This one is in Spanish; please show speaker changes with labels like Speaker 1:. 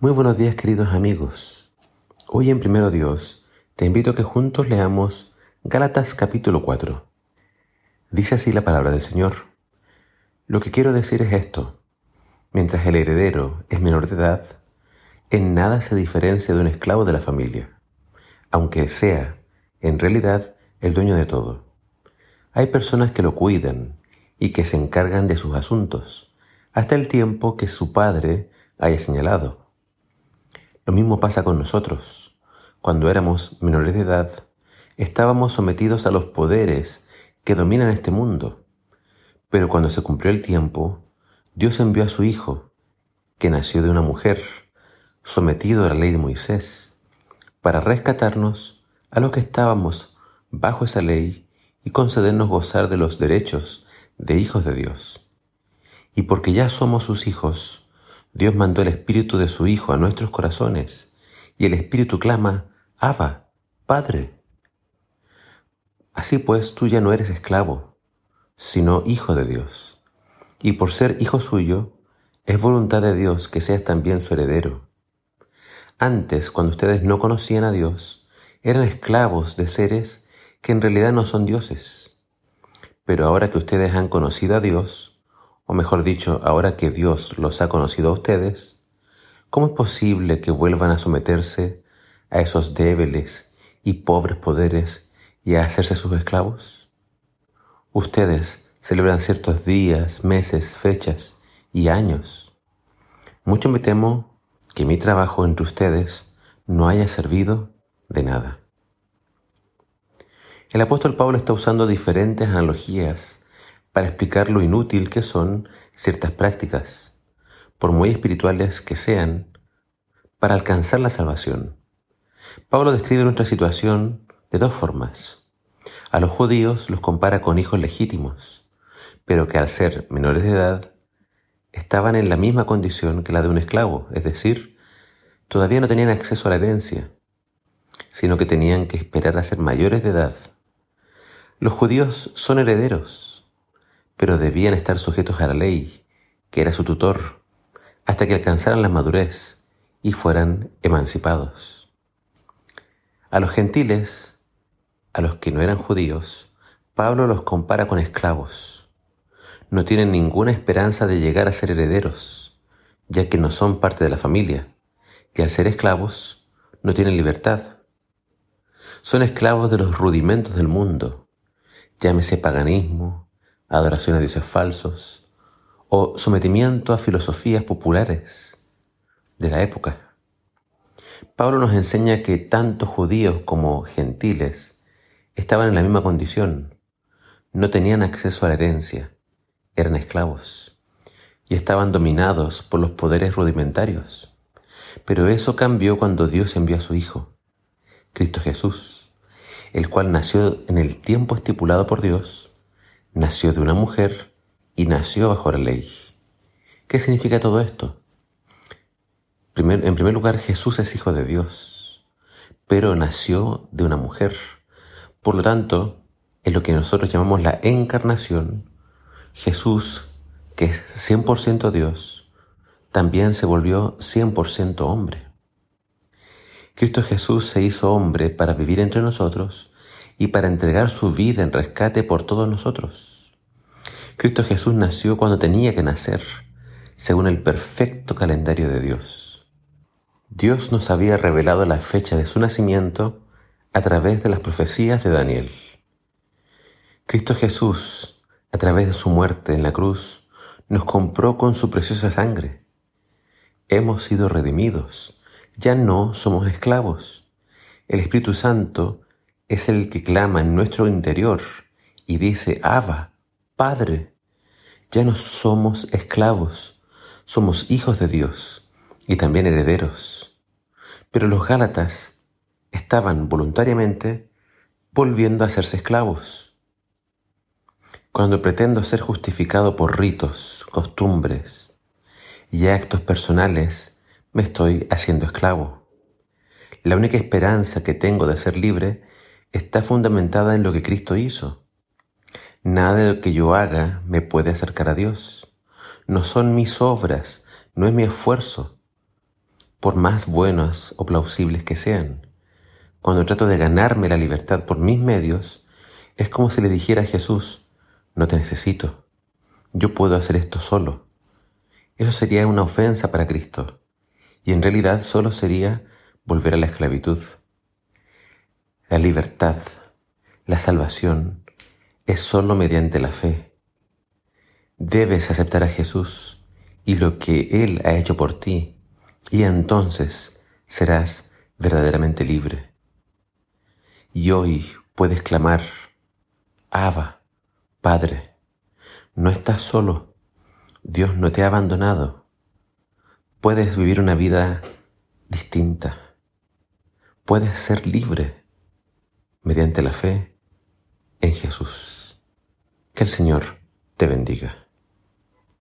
Speaker 1: Muy buenos días queridos amigos. Hoy en Primero Dios te invito a que juntos leamos Gálatas capítulo 4. Dice así la palabra del Señor. Lo que quiero decir es esto. Mientras el heredero es menor de edad, en nada se diferencia de un esclavo de la familia, aunque sea, en realidad, el dueño de todo. Hay personas que lo cuidan y que se encargan de sus asuntos, hasta el tiempo que su padre haya señalado. Lo mismo pasa con nosotros. Cuando éramos menores de edad, estábamos sometidos a los poderes que dominan este mundo. Pero cuando se cumplió el tiempo, Dios envió a su Hijo, que nació de una mujer, sometido a la ley de Moisés, para rescatarnos a los que estábamos bajo esa ley y concedernos gozar de los derechos de hijos de Dios. Y porque ya somos sus hijos, Dios mandó el Espíritu de su Hijo a nuestros corazones, y el Espíritu clama, Abba, Padre. Así pues, tú ya no eres esclavo, sino hijo de Dios. Y por ser hijo suyo, es voluntad de Dios que seas también su heredero. Antes, cuando ustedes no conocían a Dios, eran esclavos de seres que en realidad no son dioses. Pero ahora que ustedes han conocido a Dios, o mejor dicho, ahora que Dios los ha conocido a ustedes, ¿cómo es posible que vuelvan a someterse a esos débiles y pobres poderes y a hacerse sus esclavos? Ustedes celebran ciertos días, meses, fechas y años. Mucho me temo que mi trabajo entre ustedes no haya servido de nada. El apóstol Pablo está usando diferentes analogías para explicar lo inútil que son ciertas prácticas, por muy espirituales que sean, para alcanzar la salvación. Pablo describe nuestra situación de dos formas. A los judíos los compara con hijos legítimos, pero que al ser menores de edad estaban en la misma condición que la de un esclavo, es decir, todavía no tenían acceso a la herencia, sino que tenían que esperar a ser mayores de edad. Los judíos son herederos, pero debían estar sujetos a la ley, que era su tutor, hasta que alcanzaran la madurez y fueran emancipados. A los gentiles, a los que no eran judíos, Pablo los compara con esclavos. No tienen ninguna esperanza de llegar a ser herederos, ya que no son parte de la familia, que al ser esclavos no tienen libertad. Son esclavos de los rudimentos del mundo, llámese paganismo, adoración a dioses falsos o sometimiento a filosofías populares de la época. Pablo nos enseña que tanto judíos como gentiles estaban en la misma condición, no tenían acceso a la herencia, eran esclavos y estaban dominados por los poderes rudimentarios. Pero eso cambió cuando Dios envió a su Hijo, Cristo Jesús, el cual nació en el tiempo estipulado por Dios nació de una mujer y nació bajo la ley. ¿Qué significa todo esto? en primer lugar, Jesús es hijo de Dios, pero nació de una mujer. Por lo tanto, en lo que nosotros llamamos la encarnación, Jesús, que es 100% Dios, también se volvió 100% hombre. Cristo Jesús se hizo hombre para vivir entre nosotros y para entregar su vida en rescate por todos nosotros. Cristo Jesús nació cuando tenía que nacer, según el perfecto calendario de Dios. Dios nos había revelado la fecha de su nacimiento a través de las profecías de Daniel. Cristo Jesús, a través de su muerte en la cruz, nos compró con su preciosa sangre. Hemos sido redimidos, ya no somos esclavos. El Espíritu Santo es el que clama en nuestro interior y dice, Abba, Padre, ya no somos esclavos, somos hijos de Dios y también herederos. Pero los Gálatas estaban voluntariamente volviendo a hacerse esclavos. Cuando pretendo ser justificado por ritos, costumbres y actos personales, me estoy haciendo esclavo. La única esperanza que tengo de ser libre está fundamentada en lo que Cristo hizo. Nada de lo que yo haga me puede acercar a Dios. No son mis obras, no es mi esfuerzo. por más buenas o plausibles que sean. Cuando trato de ganarme la libertad por mis medios, es como si le dijera a Jesús, no te necesito, yo puedo hacer esto solo. Eso sería una ofensa para Cristo, y en realidad solo sería volver a la esclavitud. La libertad, la salvación, es solo mediante la fe. Debes aceptar a Jesús y lo que Él ha hecho por ti, y entonces serás verdaderamente libre. Y hoy puedes clamar, Abba, Padre, no estás solo, Dios no te ha abandonado, puedes vivir una vida distinta, puedes ser libre mediante la fe en Jesús. Que el Señor te bendiga.